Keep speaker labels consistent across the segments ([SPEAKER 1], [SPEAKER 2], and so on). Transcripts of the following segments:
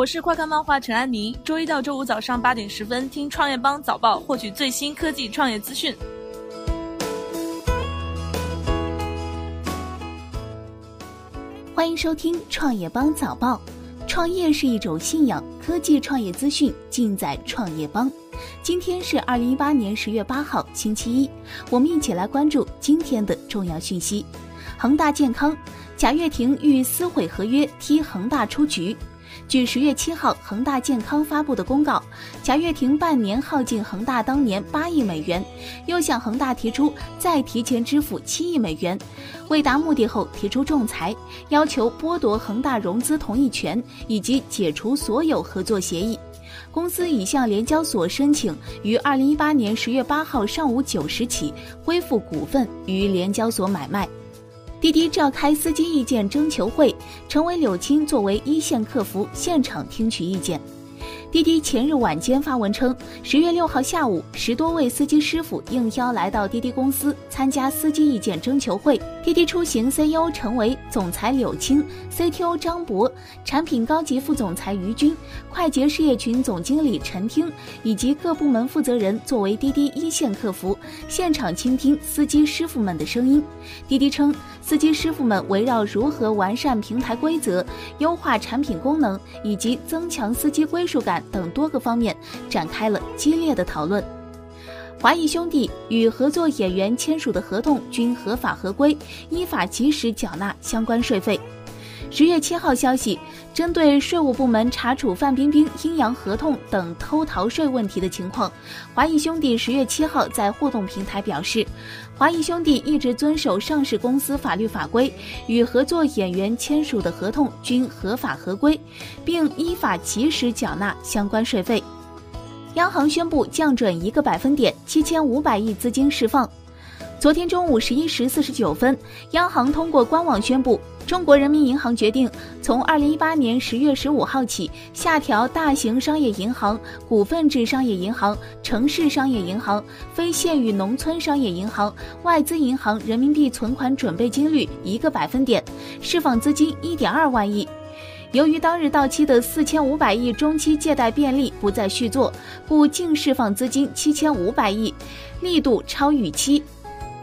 [SPEAKER 1] 我是快看漫画陈安妮，周一到周五早上八点十分听创业邦早报，获取最新科技创业资讯。
[SPEAKER 2] 欢迎收听创业邦早报。创业是一种信仰，科技创业资讯尽在创业邦。今天是二零一八年十月八号，星期一，我们一起来关注今天的重要讯息。恒大健康，贾跃亭欲撕毁合约，踢恒大出局。据十月七号恒大健康发布的公告，贾跃亭半年耗尽恒大当年八亿美元，又向恒大提出再提前支付七亿美元，未达目的后提出仲裁，要求剥夺恒大融资同意权以及解除所有合作协议。公司已向联交所申请于二零一八年十月八号上午九时起恢复股份与联交所买卖。滴滴召开司机意见征求会，成为柳青作为一线客服现场听取意见。滴滴前日晚间发文称，十月六号下午，十多位司机师傅应邀来到滴滴公司参加司机意见征求会。滴滴出行 CEO 陈维、总裁柳青、CTO 张博、产品高级副总裁于军、快捷事业群总经理陈听以及各部门负责人作为滴滴一线客服，现场倾听司机师傅们的声音。滴滴称，司机师傅们围绕如何完善平台规则、优化产品功能以及增强司机归属感。等多个方面展开了激烈的讨论。华谊兄弟与合作演员签署的合同均合法合规，依法及时缴纳相关税费。十月七号消息，针对税务部门查处范冰冰阴阳合同等偷逃税问题的情况，华谊兄弟十月七号在互动平台表示，华谊兄弟一直遵守上市公司法律法规，与合作演员签署的合同均合法合规，并依法及时缴纳相关税费。央行宣布降准一个百分点，七千五百亿资金释放。昨天中午十一时四十九分，央行通过官网宣布，中国人民银行决定从二零一八年十月十五号起，下调大型商业银行、股份制商业银行、城市商业银行、非县域农村商业银行、外资银行人民币存款准备金率一个百分点，释放资金一点二万亿。由于当日到期的四千五百亿中期借贷便利不再续作，故净释放资金七千五百亿，力度超预期。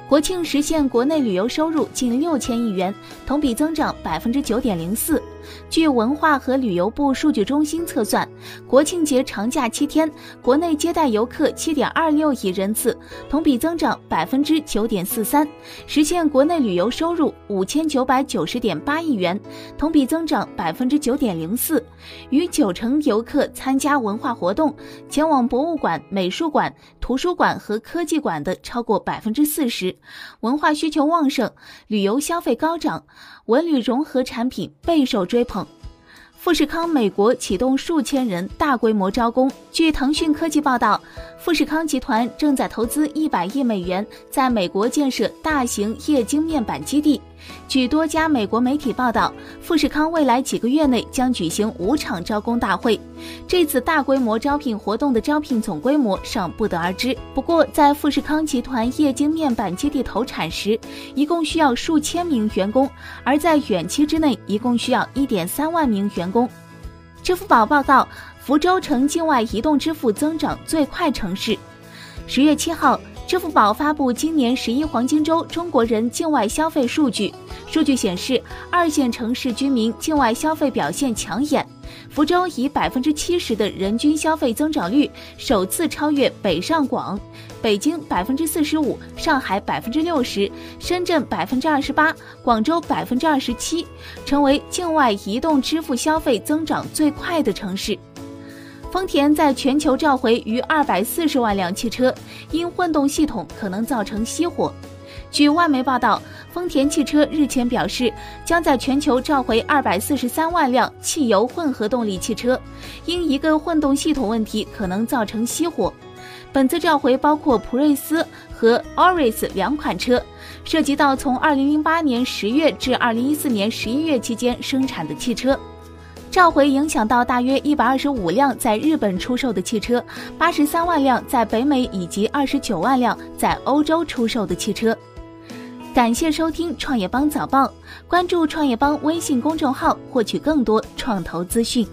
[SPEAKER 2] 国庆实现国内旅游收入近六千亿元，同比增长百分之九点零四。据文化和旅游部数据中心测算，国庆节长假七天，国内接待游客七点二六亿人次，同比增长百分之九点四三，实现国内旅游收入五千九百九十点八亿元，同比增长百分之九点零四。逾九成游客参加文化活动，前往博物馆、美术馆、图书馆和科技馆的超过百分之四十，文化需求旺盛，旅游消费高涨。文旅融合产品备受追捧，富士康美国启动数千人大规模招工。据腾讯科技报道，富士康集团正在投资一百亿美元，在美国建设大型液晶面板基地。据多家美国媒体报道，富士康未来几个月内将举行五场招工大会。这次大规模招聘活动的招聘总规模尚不得而知。不过，在富士康集团液晶面板基地投产时，一共需要数千名员工；而在远期之内，一共需要一点三万名员工。支付宝报道，福州成境外移动支付增长最快城市。十月七号。支付宝发布今年十一黄金周中国人境外消费数据，数据显示，二线城市居民境外消费表现抢眼。福州以百分之七十的人均消费增长率，首次超越北上广，北京百分之四十五，上海百分之六十，深圳百分之二十八，广州百分之二十七，成为境外移动支付消费增长最快的城市。丰田在全球召回逾二百四十万辆汽车，因混动系统可能造成熄火。据外媒报道，丰田汽车日前表示，将在全球召回二百四十三万辆汽油混合动力汽车，因一个混动系统问题可能造成熄火。本次召回包括普锐斯和 Auris 两款车，涉及到从二零零八年十月至二零一四年十一月期间生产的汽车。召回影响到大约一百二十五辆在日本出售的汽车，八十三万辆在北美以及二十九万辆在欧洲出售的汽车。感谢收听创业邦早报，关注创业邦微信公众号，获取更多创投资讯。